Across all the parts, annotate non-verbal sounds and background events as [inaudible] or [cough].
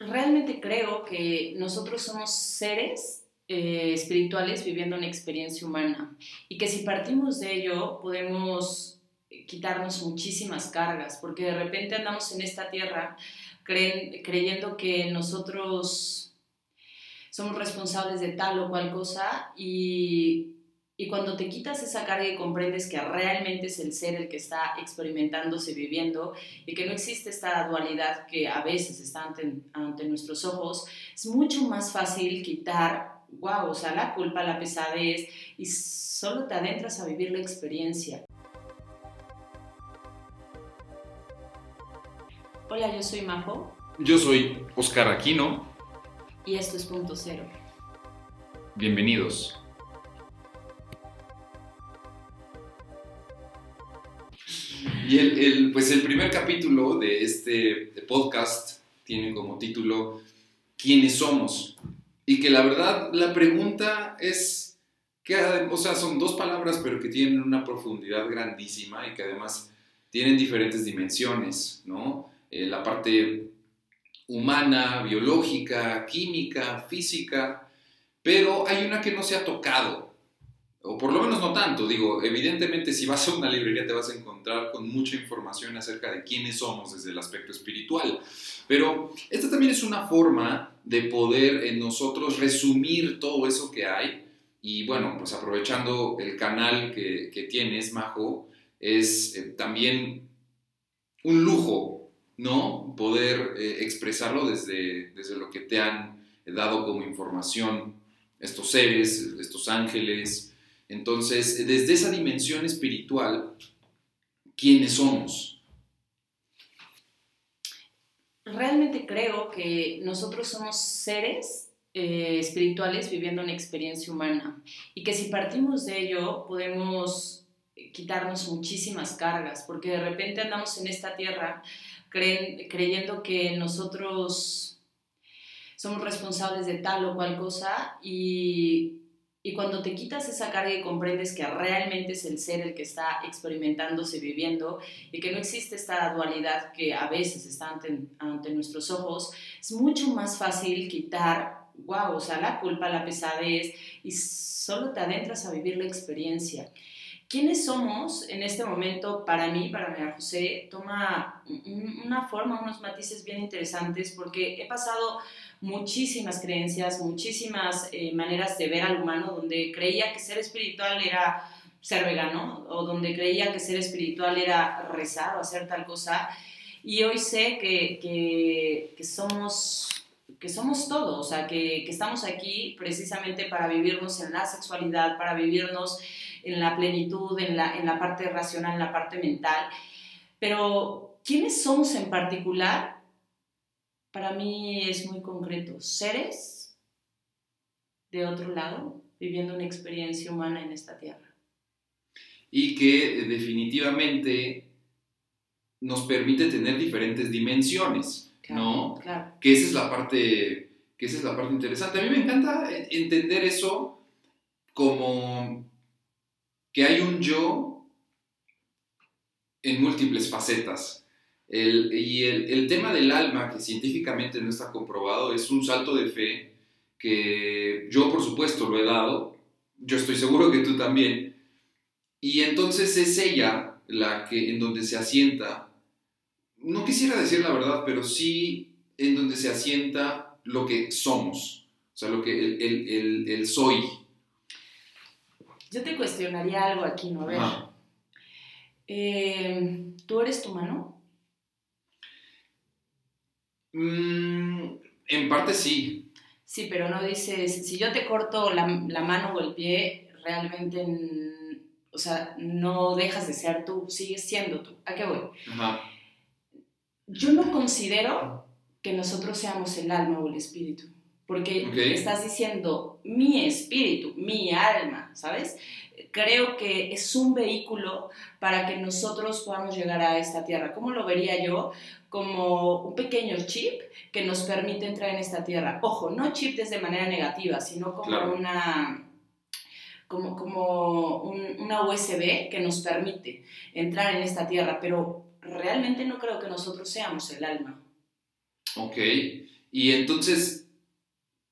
realmente creo que nosotros somos seres eh, espirituales viviendo una experiencia humana y que si partimos de ello podemos quitarnos muchísimas cargas, porque de repente andamos en esta tierra creyendo que nosotros somos responsables de tal o cual cosa y y cuando te quitas esa carga y comprendes que realmente es el ser el que está experimentándose, viviendo, y que no existe esta dualidad que a veces está ante, nuestros ojos, es mucho más fácil quitar, wow, o sea, la culpa, la pesadez, y solo te adentras a vivir la experiencia. Hola, yo soy Majo. Yo soy Oscar Aquino. Y esto es Punto Cero. Bienvenidos. Y el, pues el primer capítulo de este podcast tiene como título ¿Quiénes somos? Y que la verdad la pregunta es, que, o sea, son dos palabras pero que tienen una profundidad grandísima y que además tienen diferentes dimensiones, ¿no? Eh, la parte humana, biológica, química, física, pero hay una que no se ha tocado, o por lo menos no tanto, digo, evidentemente si vas a una librería te vas a encontrar con mucha información acerca de quiénes somos desde el aspecto espiritual, pero esta también es una forma de poder en nosotros resumir todo eso que hay y bueno, pues aprovechando el canal que, que tienes, Majo, es eh, también un lujo, ¿no? Poder eh, expresarlo desde, desde lo que te han dado como información estos seres, estos ángeles, entonces, desde esa dimensión espiritual, ¿quiénes somos? Realmente creo que nosotros somos seres eh, espirituales viviendo una experiencia humana y que si partimos de ello podemos quitarnos muchísimas cargas, porque de repente andamos en esta tierra creyendo que nosotros somos responsables de tal o cual cosa y y cuando te quitas esa carga y comprendes que realmente es el ser el que está experimentándose, viviendo, y que no existe esta dualidad que a veces está ante, ante nuestros ojos, es mucho más fácil quitar, wow, o sea, la culpa, la pesadez, y solo te adentras a vivir la experiencia. ¿Quiénes somos en este momento? Para mí, para María José, toma una forma, unos matices bien interesantes, porque he pasado muchísimas creencias, muchísimas eh, maneras de ver al humano, donde creía que ser espiritual era ser vegano, o donde creía que ser espiritual era rezar o hacer tal cosa, y hoy sé que, que, somos que somos todos, o sea, que, que, estamos aquí precisamente para vivirnos en la sexualidad, para vivirnos en la plenitud, en la, en la parte racional, en la parte mental. Pero, ¿quiénes somos en particular? para mí es muy concreto. Seres de otro lado viviendo una experiencia humana en esta tierra. Y que definitivamente nos permite tener diferentes dimensiones, ¿no? Claro. Que esa es la parte que esa es la parte interesante. A mí me encanta entender eso como que hay un yo en múltiples facetas, y el, tema del alma, que científicamente no está comprobado, es un salto de fe que yo por supuesto lo he dado, yo estoy seguro que tú también. Y entonces es ella la que en donde se asienta, no quisiera decir la verdad, pero sí en donde se asienta lo que somos, o sea, lo que el, el, soy. Yo te cuestionaría algo aquí, ¿no? A ver. Eh, ¿Tú eres tu mano? Mm, en parte sí. Sí, pero no dices, si yo te corto la, mano o el pie, realmente, o sea, no dejas de ser tú, sigues siendo tú. ¿A qué voy? Yo no considero que nosotros seamos el alma o el espíritu, porque estás diciendo mi espíritu, mi alma, ¿sabes? Creo que es un vehículo para que nosotros podamos llegar a esta tierra. ¿Cómo lo vería yo? como un pequeño chip que nos permite entrar en esta tierra. Ojo, no chip desde manera negativa, sino como una como, como una USB que nos permite entrar en esta tierra, pero realmente no creo que nosotros seamos el alma. Ok, Y entonces,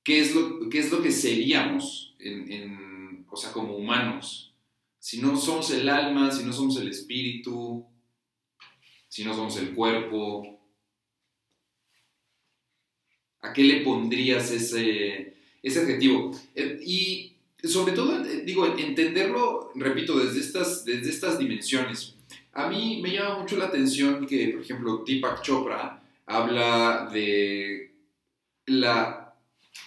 ¿qué es lo, qué es lo que seríamos en, o sea, como humanos? Si no somos el alma, si no somos el espíritu, si no somos el cuerpo, ¿a qué le pondrías ese, ese adjetivo? Eh, y sobre todo, eh, digo, entenderlo, repito, desde estas, desde estas dimensiones. A mí me llama mucho la atención que, por ejemplo, Deepak Chopra habla de la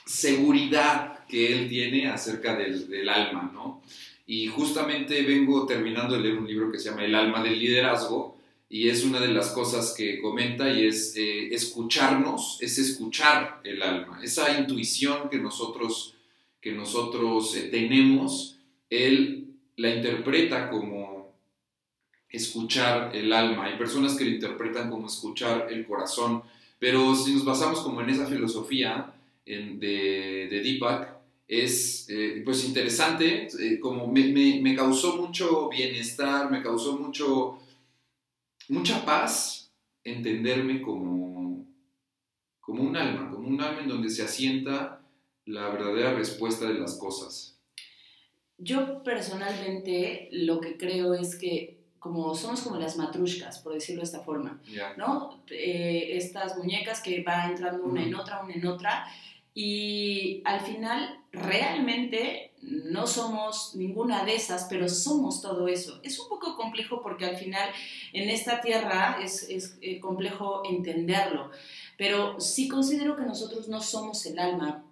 seguridad que él tiene acerca del, alma, ¿no? Y justamente vengo terminando de leer un libro que se llama El alma del liderazgo y es una de las cosas que comenta y es eh, escucharnos, es escuchar el alma, esa intuición que nosotros, que nosotros eh, tenemos, él la interpreta como escuchar el alma. Hay personas que lo interpretan como escuchar el corazón, pero si nos basamos como en esa filosofía de, de, Deepak, es eh, pues interesante, como me, me, me causó mucho bienestar, me causó mucho mucha paz entenderme como, como un alma, como un alma en donde se asienta la verdadera respuesta de las cosas. Yo personalmente lo que creo es que como somos como las matrushkas, por decirlo de esta forma, ¿no? Eh, estas muñecas que va entrando una en otra, una en otra, y al final realmente no somos ninguna de esas, pero somos todo eso. Es un poco complejo porque al final en esta tierra es, es eh, complejo entenderlo, pero sí considero que nosotros no somos el alma.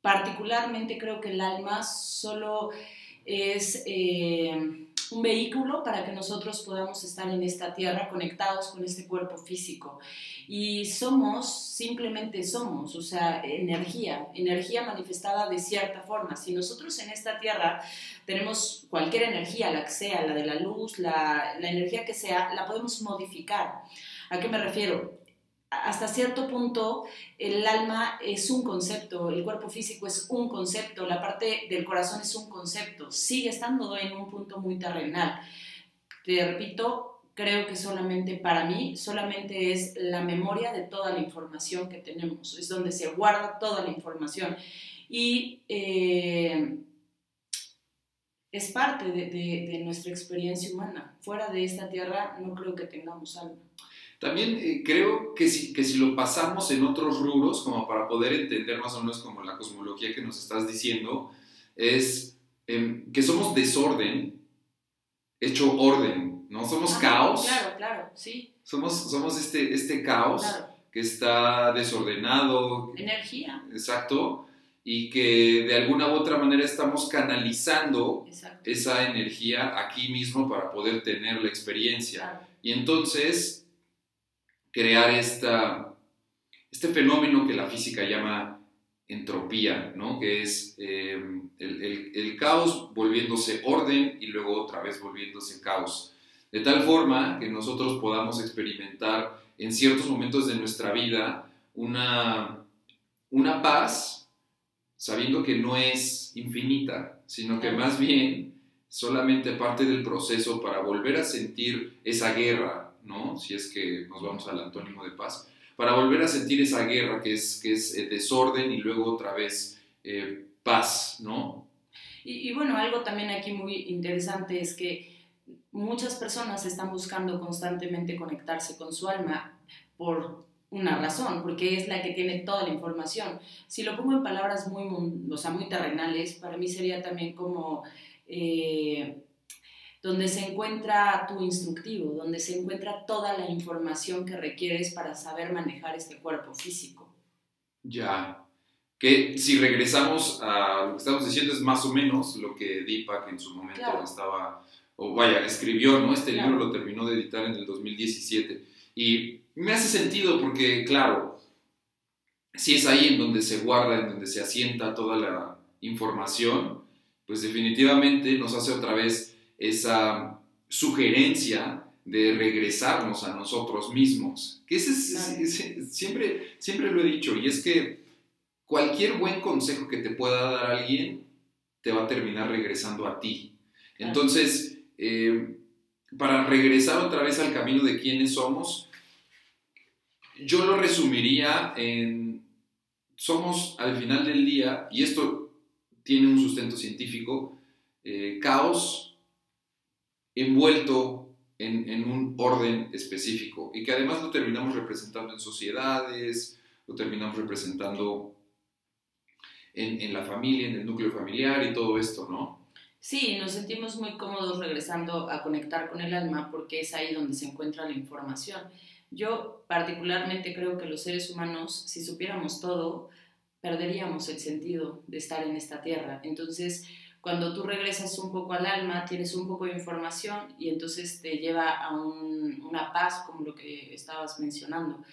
Particularmente creo que el alma solo es... Eh, un vehículo para que nosotros podamos estar en esta tierra conectados con este cuerpo físico. Y somos, simplemente somos, o sea, energía, energía manifestada de cierta forma. Si nosotros en esta tierra tenemos cualquier energía, la que sea, la de la luz, la, la energía que sea, la podemos modificar. ¿A qué me refiero? Hasta cierto punto el alma es un concepto, el cuerpo físico es un concepto, la parte del corazón es un concepto, sigue estando en un punto muy terrenal. Te repito, creo que solamente para mí, solamente es la memoria de toda la información que tenemos, es donde se guarda toda la información. Y eh, es parte de, de nuestra experiencia humana. Fuera de esta tierra no creo que tengamos alma. También eh, creo que si, que si lo pasamos en otros rubros, como para poder entender más o menos como la cosmología que nos estás diciendo, es em, que somos desorden hecho orden, ¿no? Somos caos. Claro, claro, sí. Somos, somos este, este caos que está desordenado. Energía. Exacto. Y que de alguna u otra manera estamos canalizando esa energía aquí mismo para poder tener la experiencia. Y entonces crear esta, este fenómeno que la física llama entropía, ¿no? que es em, el, el, caos volviéndose orden y luego otra vez volviéndose caos. De tal forma que nosotros podamos experimentar en ciertos momentos de nuestra vida una, una paz sabiendo que no es infinita, sino que más bien solamente parte del proceso para volver a sentir esa guerra, ¿no? Si es que nos vamos al antónimo de paz, para volver a sentir esa guerra que es, que es eh, desorden y luego otra vez eh, paz, ¿no? Y, bueno, algo también aquí muy interesante es que muchas personas están buscando constantemente conectarse con su alma por una razón, porque es la que tiene toda la información. Si lo pongo en palabras muy, o muy terrenales, para mí sería también como eh, donde se encuentra tu instructivo, donde se encuentra toda la información que requieres para saber manejar este cuerpo físico. Ya, que si regresamos a lo que estamos diciendo es más o menos lo que Deepak en su momento estaba, o vaya, escribió, ¿no? Este libro lo terminó de editar en el 2017 y me hace sentido porque, claro, si es ahí en donde se guarda, en donde se asienta toda la información, pues definitivamente nos hace otra vez esa sugerencia de regresarnos a nosotros mismos. Que ese siempre, siempre lo he dicho, y es que cualquier buen consejo que te pueda dar alguien te va a terminar regresando a ti. Entonces, eh, para regresar otra vez al camino de quiénes somos, yo lo resumiría en somos al final del día, y esto tiene un sustento científico, eh, caos envuelto en, un orden específico y que además lo terminamos representando en sociedades, lo terminamos representando en, en la familia, en el núcleo familiar y todo esto, ¿no? Sí, nos sentimos muy cómodos regresando a conectar con el alma porque es ahí donde se encuentra la información. Yo particularmente creo que los seres humanos, si supiéramos todo, perderíamos el sentido de estar en esta tierra. Entonces, cuando tú regresas un poco al alma, tienes un poco de información y entonces te lleva a un, una paz, como lo que estabas mencionando.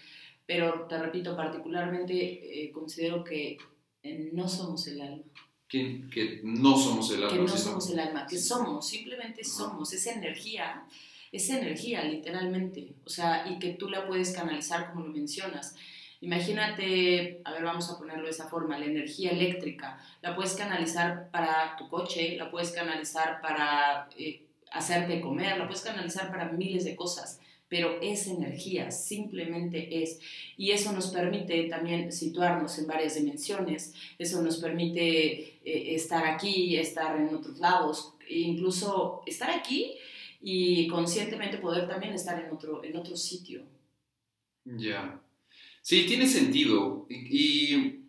Pero te repito, particularmente eh, considero que eh, no somos el alma que, que no somos el alma. Que no somos el alma, que somos, simplemente somos, esa energía, esa energía literalmente, o sea, y que tú la puedes canalizar como lo mencionas. Imagínate, a ver, vamos a ponerlo de esa forma, la energía eléctrica, la puedes canalizar para tu coche, la puedes canalizar para eh, hacerte comer, la puedes canalizar para miles de cosas pero es energía, simplemente es. Y eso nos permite también situarnos en varias dimensiones, eso nos permite eh, estar aquí, estar en otros lados, incluso estar aquí y conscientemente poder también estar en otro, en otro sitio. Ya. Sí, tiene sentido. Y,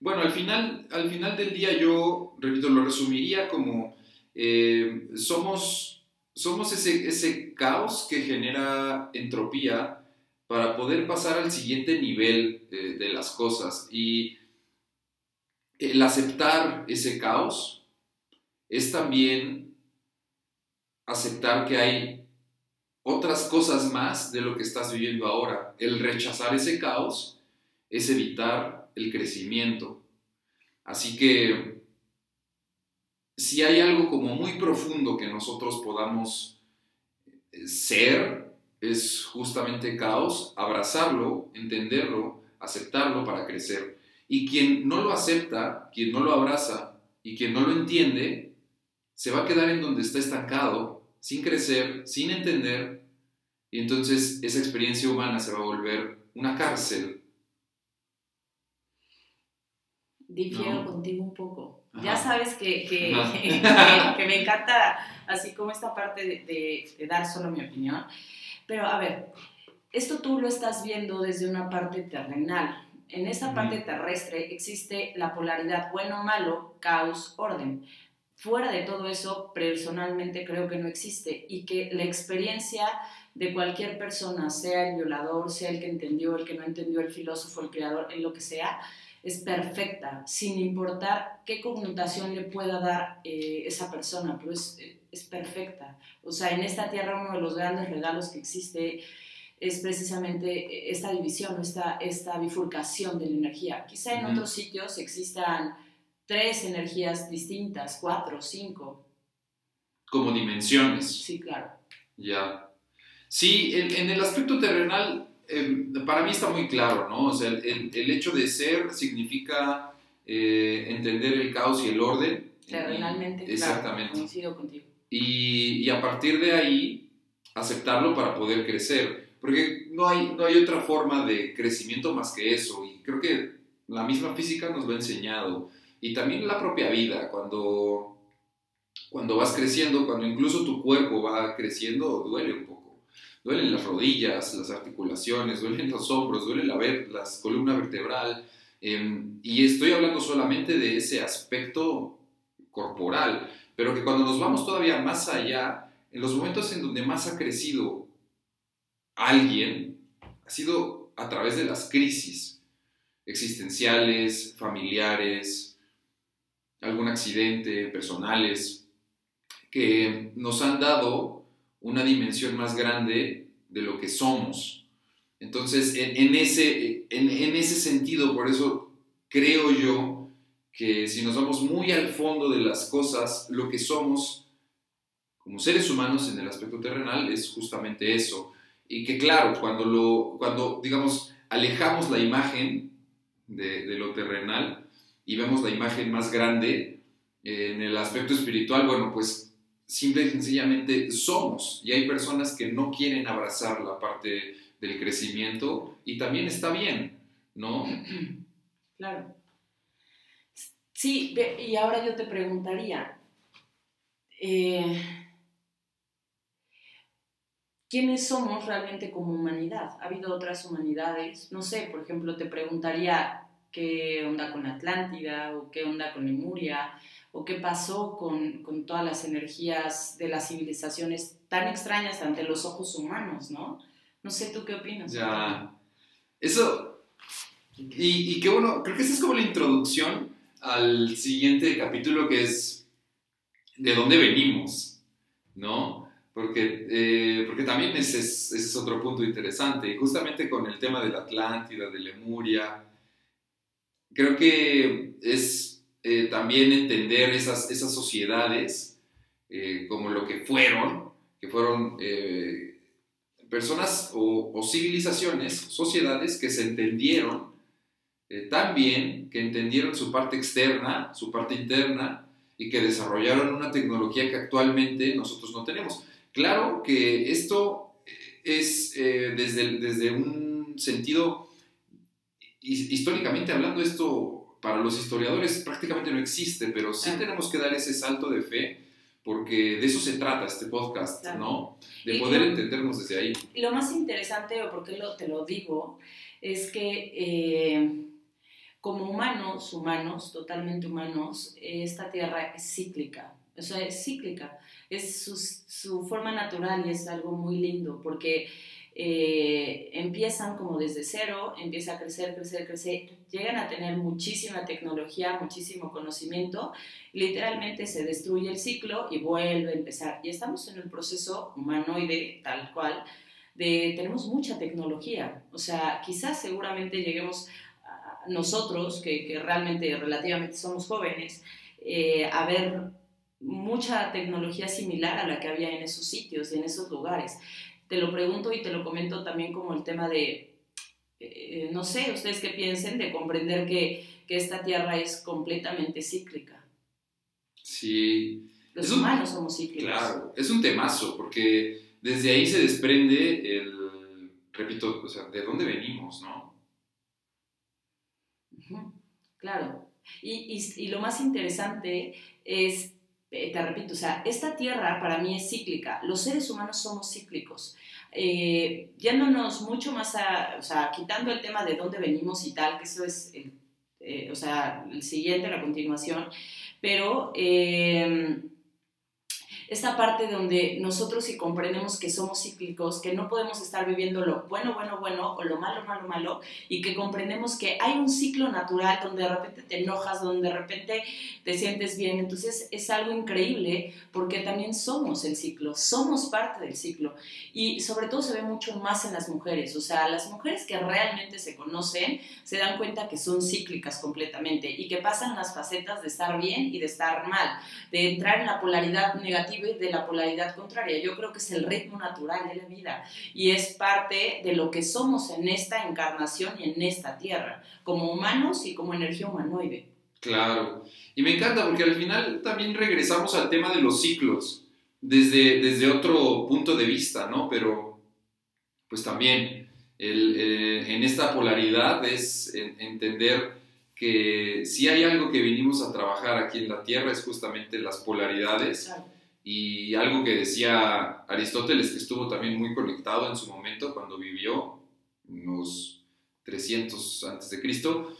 bueno, al final, al final del día yo, repito, lo resumiría como eh, somos somos ese, ese caos que genera entropía para poder pasar al siguiente nivel eh, de las cosas. Y el aceptar ese caos es también aceptar que hay otras cosas más de lo que estás viviendo ahora. El rechazar ese caos es evitar el crecimiento. Así que si hay algo como muy profundo que nosotros podamos eh, ser, es justamente caos, abrazarlo, entenderlo, aceptarlo para crecer. Y quien no lo acepta, quien no lo abraza y quien no lo entiende, se va a quedar en donde está estancado, sin crecer, sin entender, y entonces esa experiencia humana se va a volver una cárcel. Difiero contigo un poco. Ya sabes que, [laughs] que, que, me encanta así como esta parte de, de, dar solo mi opinión. Pero a ver, esto tú lo estás viendo desde una parte terrenal. En esta parte terrestre existe la polaridad bueno-malo, caos, orden. Fuera de todo eso, personalmente creo que no existe y que la experiencia de cualquier persona, sea el violador, sea el que entendió, el que no entendió, el filósofo, el creador, en lo que sea, es perfecta, sin importar qué connotación le pueda dar eh, esa persona, pero es, es, perfecta. O sea, en esta tierra uno de los grandes regalos que existe es precisamente esta división, esta, esta bifurcación de la energía. Quizá en otros sitios existan tres energías distintas, cuatro, cinco. Como dimensiones. Sí, claro. Ya. Sí, en el aspecto terrenal Em, para mí está muy claro, ¿no? O sea, el, el hecho de ser significa eh, entender el caos y el orden. Terrenalmente, exactamente. Claro, coincido contigo. Y, y, a partir de ahí, aceptarlo para poder crecer. Porque no hay, no hay otra forma de crecimiento más que eso. Y creo que la misma física nos lo ha enseñado. Y también la propia vida, cuando, cuando vas creciendo, cuando incluso tu cuerpo va creciendo, duele un poco duelen las rodillas, las articulaciones, duelen los hombros, duele la, la columna vertebral. Em, y estoy hablando solamente de ese aspecto corporal, pero que cuando nos vamos todavía más allá, en los momentos en donde más ha crecido alguien, ha sido a través de las crisis existenciales, familiares, algún accidente, personales, que nos han dado una dimensión más grande de lo que somos. Entonces, en, ese, en, ese sentido, por eso creo yo que si nos vamos muy al fondo de las cosas, lo que somos como seres humanos en el aspecto terrenal es justamente eso. Y que claro, cuando, lo, cuando digamos, alejamos la imagen de, de lo terrenal y vemos la imagen más grande en el aspecto espiritual, bueno, pues simple y sencillamente somos. Y hay personas que no quieren abrazar la parte del crecimiento y también está bien, ¿no? Claro. Sí, y ahora yo te preguntaría, eh, ¿quiénes somos realmente como humanidad? ¿Ha habido otras humanidades? No sé, por ejemplo, te preguntaría qué onda con Atlántida o qué onda con Lemuria o qué pasó con, con todas las energías de las civilizaciones tan extrañas ante los ojos humanos, ¿no? No sé, ¿tú qué opinas? Ya, eso, y, y qué bueno, creo que esa es como la introducción al siguiente capítulo que es de dónde venimos, ¿no? Porque, eh, porque también ese es, ese es otro punto interesante, y justamente con el tema de la Atlántida, de Lemuria, creo que es eh, también entender esas, esas sociedades eh, como lo que fueron, que fueron personas o, civilizaciones, sociedades que se entendieron eh, tan bien que entendieron su parte externa, su parte interna y que desarrollaron una tecnología que actualmente nosotros no tenemos. Claro que esto es eh, desde, desde un sentido, históricamente hablando, esto para los historiadores prácticamente no existe, pero sí tenemos que dar ese salto de fe porque de eso se trata este podcast, ¿no? De poder entendernos desde ahí. Lo más interesante, o por qué lo, te lo digo, es que eh, como humanos, humanos, totalmente humanos, esta tierra es cíclica, o sea, es cíclica, es su, forma natural y es algo muy lindo porque eh, empiezan como desde cero, empieza a crecer, crecer, crecer, llegan a tener muchísima tecnología, muchísimo conocimiento, literalmente se destruye el ciclo y vuelve a empezar. Y estamos en el proceso humanoide tal cual, de tenemos mucha tecnología, o sea, quizás seguramente lleguemos nosotros, que, realmente relativamente somos jóvenes, eh, a ver mucha tecnología similar a la que había en esos sitios y en esos lugares. Te lo pregunto y te lo comento también como el tema de, eh, no sé, ustedes qué piensen de comprender que, que, esta Tierra es completamente cíclica. Sí. Los humanos somos cíclicos. Claro, es un temazo, porque desde ahí se desprende el, repito, o sea, de dónde venimos, ¿no? Claro. Y, y, lo más interesante es, te repito, o sea, esta tierra para mí es cíclica. Los seres humanos somos cíclicos. Eh, yéndonos mucho más a, o sea, quitando el tema de dónde venimos y tal, que eso es, el, eh, o sea, el siguiente, la continuación, pero esta parte donde nosotros si comprendemos que somos cíclicos, que no podemos estar viviendo lo bueno, bueno, bueno o lo malo, malo, malo, y que comprendemos que hay un ciclo natural donde de repente te enojas, donde de repente te sientes bien. Entonces es algo increíble porque también somos el ciclo, somos parte del ciclo. Y sobre todo se ve mucho más en las mujeres, o sea, las mujeres que realmente se conocen se dan cuenta que son cíclicas completamente y que pasan las facetas de estar bien y de estar mal, de entrar en la polaridad negativa de la polaridad contraria. Yo creo que es el ritmo natural de la vida y es parte de lo que somos en esta encarnación y en esta tierra, como humanos y como energía humanoide. Claro, y me encanta porque al final también regresamos al tema de los ciclos desde, desde otro punto de vista, ¿no? Pero pues también eh, en esta polaridad es entender que si hay algo que vinimos a trabajar aquí en la Tierra es justamente las polaridades. Y algo que decía Aristóteles, que estuvo también muy conectado en su momento cuando vivió, unos 300 antes de Cristo,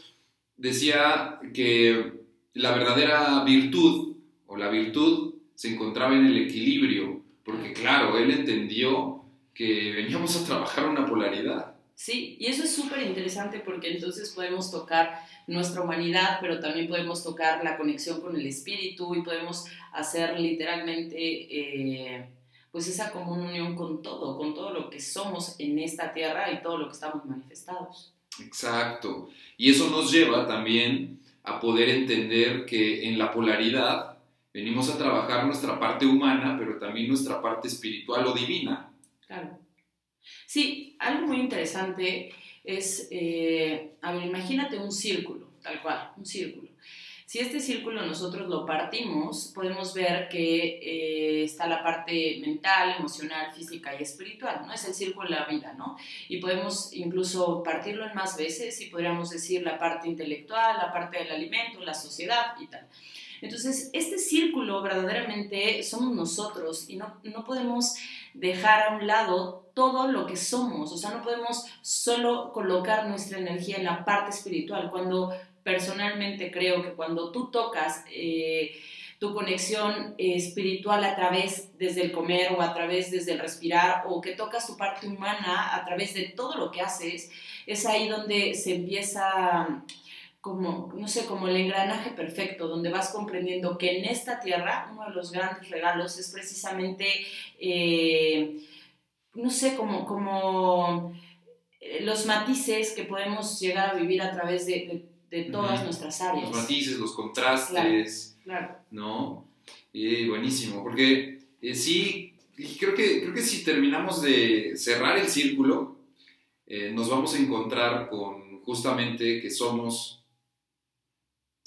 decía que la verdadera virtud o la virtud se encontraba en el equilibrio, porque claro, él entendió que veníamos a trabajar una polaridad. Sí, y eso es súper interesante porque entonces podemos tocar nuestra humanidad, pero también podemos tocar la conexión con el espíritu y podemos hacer literalmente eh, pues esa comunión con todo, con todo lo que somos en esta tierra y todo lo que estamos manifestados. Exacto. Y eso nos lleva también a poder entender que en la polaridad venimos a trabajar nuestra parte humana, pero también nuestra parte espiritual o divina. Claro. Sí, algo muy interesante es, eh, a ver, imagínate un círculo, tal cual, un círculo. Si este círculo nosotros lo partimos, podemos ver que eh, está la parte mental, emocional, física y espiritual, ¿no? Es el círculo de la vida, ¿no? Y podemos incluso partirlo en más veces y podríamos decir la parte intelectual, la parte del alimento, la sociedad y tal. Entonces, este círculo verdaderamente somos nosotros y no, no podemos dejar a un lado todo lo que somos, o sea, no podemos solo colocar nuestra energía en la parte espiritual. Cuando personalmente creo que cuando tú tocas eh, tu conexión espiritual a través desde el comer o a través desde el respirar o que tocas tu parte humana a través de todo lo que haces, es ahí donde se empieza como, no sé, como el engranaje perfecto, donde vas comprendiendo que en esta tierra uno de los grandes regalos es precisamente, eh, no sé, como, como eh, los matices que podemos llegar a vivir a través de de todas nuestras áreas. Los matices, los contrastes, ¿no? Y buenísimo, porque eh, sí, creo que, creo que si terminamos de cerrar el círculo, nos vamos a encontrar con justamente que somos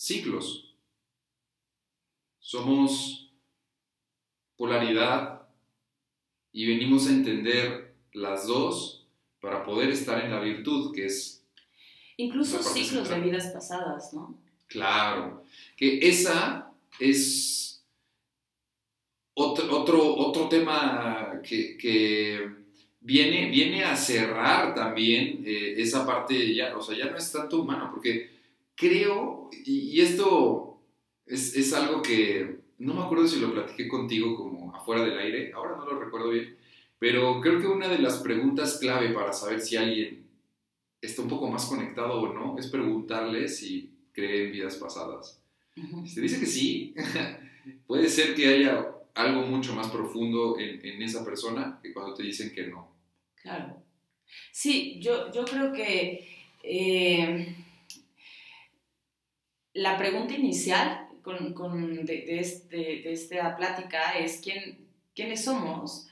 ciclos, somos polaridad y venimos a entender las dos para poder estar en la virtud, que es Incluso ciclos de vidas pasadas, ¿no? Claro, que esa es otro, otro, otro tema que, viene, viene a cerrar también eh, esa parte, ya, o sea, ya no es tanto humano, porque creo, y, esto es, es, algo que no me acuerdo si lo platiqué contigo como afuera del aire, ahora no lo recuerdo bien, pero creo que una de las preguntas clave para saber si alguien está un poco más conectado o no, es preguntarle si cree en vidas pasadas. Si te dice que sí, [laughs] puede ser que haya algo mucho más profundo en, esa persona que cuando te dicen que no. Claro. Sí, yo, yo creo que eh, la pregunta inicial este, de, esta plática es ¿quién, quiénes somos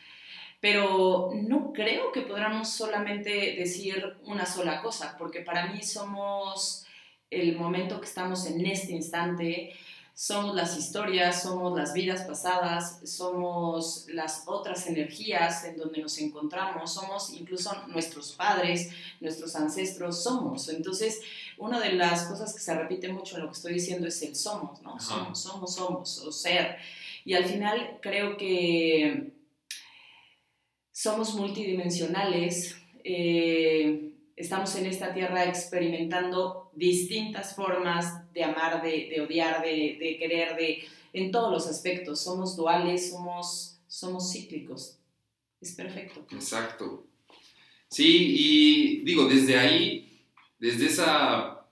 pero no creo que podamos solamente decir una sola cosa, porque para mí somos el momento que estamos en este instante, somos las historias, somos las vidas pasadas, somos las otras energías en donde nos encontramos, somos incluso nuestros padres, nuestros ancestros, somos. Entonces, una de las cosas que se repite mucho en lo que estoy diciendo es el somos, ¿no? Somos, somos, somos, o ser. Y al final creo que somos multidimensionales, eh, estamos en esta tierra experimentando distintas formas de amar, de, odiar, de, querer, de, en todos los aspectos. Somos duales, somos, somos cíclicos. Es perfecto. Exacto. Sí, y digo, desde ahí, desde esa,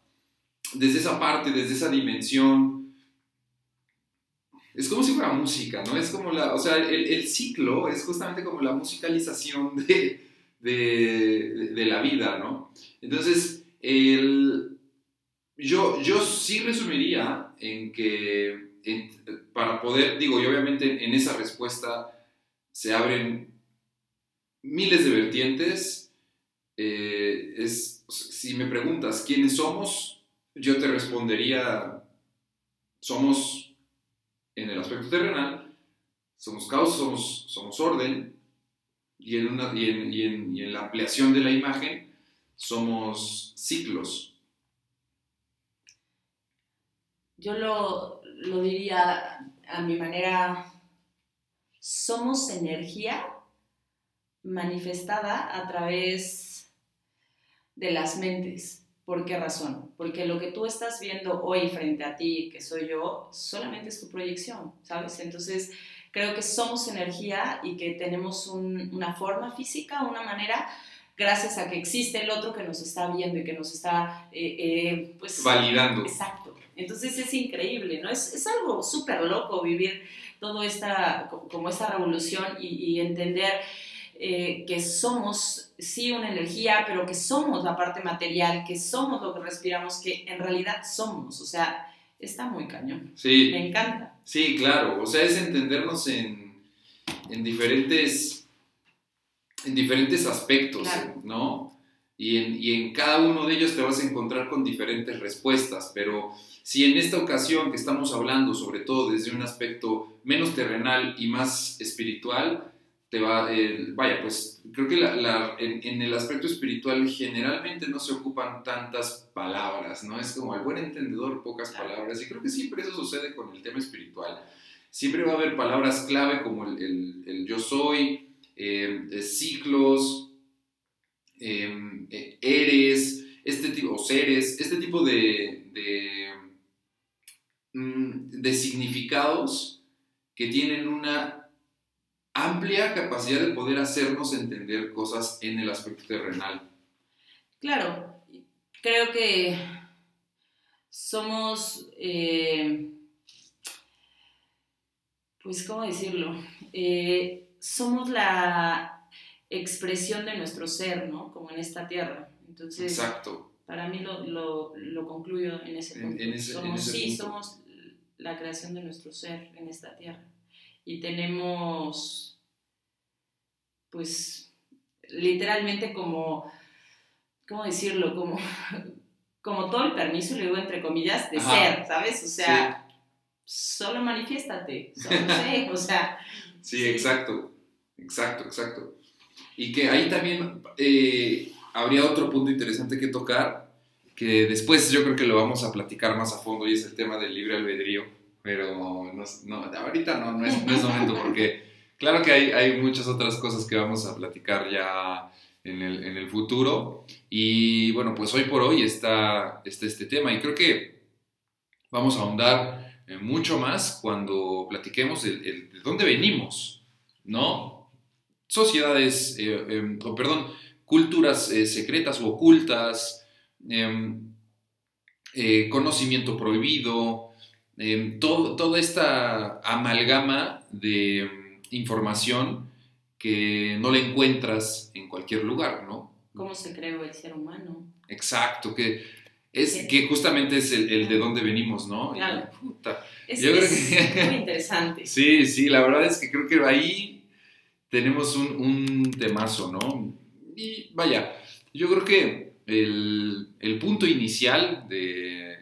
desde esa parte, desde esa dimensión, es como si fuera música, ¿no? Es como la, o sea, el, ciclo es justamente como la musicalización de, de, la vida, ¿no? Entonces, el, yo, yo sí resumiría en que para poder, digo, y obviamente en esa respuesta se abren miles de vertientes. Eh, es, si me preguntas quiénes somos, yo te respondería, somos en el aspecto terrenal, somos caos, somos, somos orden, y en, una, y, en, y, en, y en, la ampliación de la imagen somos ciclos. Yo lo, lo diría a mi manera, somos energía manifestada a través de las mentes. ¿Por qué razón? Porque lo que tú estás viendo hoy frente a ti, que soy yo, solamente es tu proyección, ¿sabes? Entonces, creo que somos energía y que tenemos una forma física, una manera, gracias a que existe el otro que nos está viendo y que nos está, eh, eh, pues... Validando. Exacto. Entonces es increíble, ¿no? Es, es algo súper loco vivir toda esta, como esta revolución y, y entender eh, que somos sí una energía, pero que somos la parte material, que somos lo que respiramos, que en realidad somos. O sea, está muy cañón. Sí. Me encanta. Sí, claro. O sea, es entendernos en, en diferentes, en diferentes aspectos, ¿no? y en, y en cada uno de ellos te vas a encontrar con diferentes respuestas, pero si en esta ocasión que estamos hablando, sobre todo desde un aspecto menos terrenal y más espiritual, te va, vaya, pues creo que en, el aspecto espiritual generalmente no se ocupan tantas palabras, ¿no? Es como al buen entendedor pocas palabras y creo que siempre eso sucede con el tema espiritual. Siempre va a haber palabras clave como el, yo soy, eh, ciclos, em, eh, eres, este tipo, o seres, este tipo de, de, mm, de significados que tienen una amplia capacidad de poder hacernos entender cosas en el aspecto terrenal. Claro, creo que somos, eh, pues, ¿cómo decirlo? Eh, somos la expresión de nuestro ser, ¿no? Como en esta tierra. Entonces, Exacto. para mí lo, concluyo en ese punto. somos, sí, somos la creación de nuestro ser en esta tierra y tenemos, pues, literalmente como, ¿cómo decirlo? Como, [laughs] como todo el permiso, le digo entre comillas, de ser, ¿sabes? O sea, solo manifiéstate, solo sé, o sea. [laughs] Sí, exacto, exacto, exacto. Y que ahí también eh, habría otro punto interesante que tocar, que después yo creo que lo vamos a platicar más a fondo y es el tema del libre albedrío pero no, ahorita no, no es, no es momento porque claro que hay, hay, muchas otras cosas que vamos a platicar ya en el, en el, futuro y bueno, pues hoy por hoy está, este tema y creo que vamos a ahondar eh, mucho más cuando platiquemos el, de dónde venimos, ¿no? Sociedades, eh, em, perdón, culturas eh, secretas o ocultas, em, conocimiento prohibido, Em, todo, toda esta amalgama de información que no la encuentras en cualquier lugar, ¿no? ¿Cómo se creó el ser humano? Exacto, que es que justamente es el, de dónde venimos, ¿no? Claro. Es, muy interesante. [laughs] sí, sí, la verdad es que creo que ahí tenemos un, un temazo, ¿no? Y vaya, yo creo que el, el punto inicial de,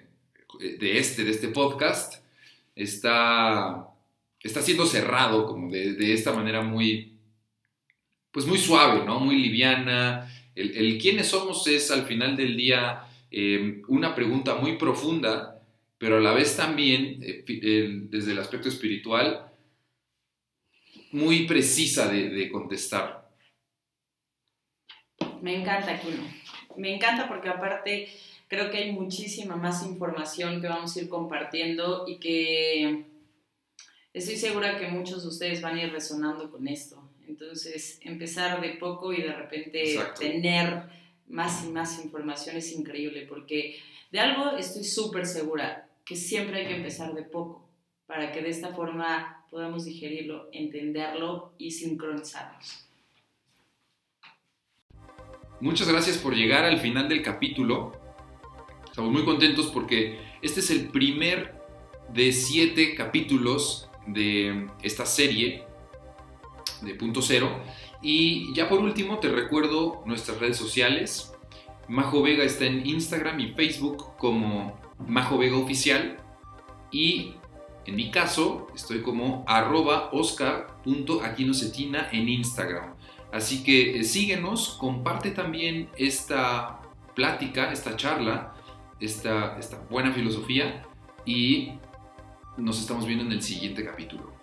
de este, de este podcast está, está siendo cerrado como de, esta manera muy, pues muy suave, ¿no? Muy liviana. El, quiénes somos es al final del día eh, una pregunta muy profunda, pero a la vez también, eh, desde el aspecto espiritual, muy precisa de, de contestar. Me encanta, Kino. Me encanta porque aparte creo que hay muchísima más información que vamos a ir compartiendo y que estoy segura que muchos de ustedes van a ir resonando con esto. Entonces, empezar de poco y de repente tener más y más información es increíble, porque de algo estoy súper segura, que siempre hay que empezar de poco, para que de esta forma podamos digerirlo, entenderlo y sincronizarnos. Muchas gracias por llegar al final del capítulo. Estamos muy contentos porque este es el primer de siete capítulos de esta serie de Punto Cero. Y ya por último te recuerdo nuestras redes sociales. Majo Vega está en Instagram y Facebook como Majo Vega Oficial. Y en mi caso estoy como arroba oscar.aquinocetina en Instagram. Así que eh, síguenos, comparte también esta plática, esta charla esta, esta buena filosofía y nos estamos viendo en el siguiente capítulo.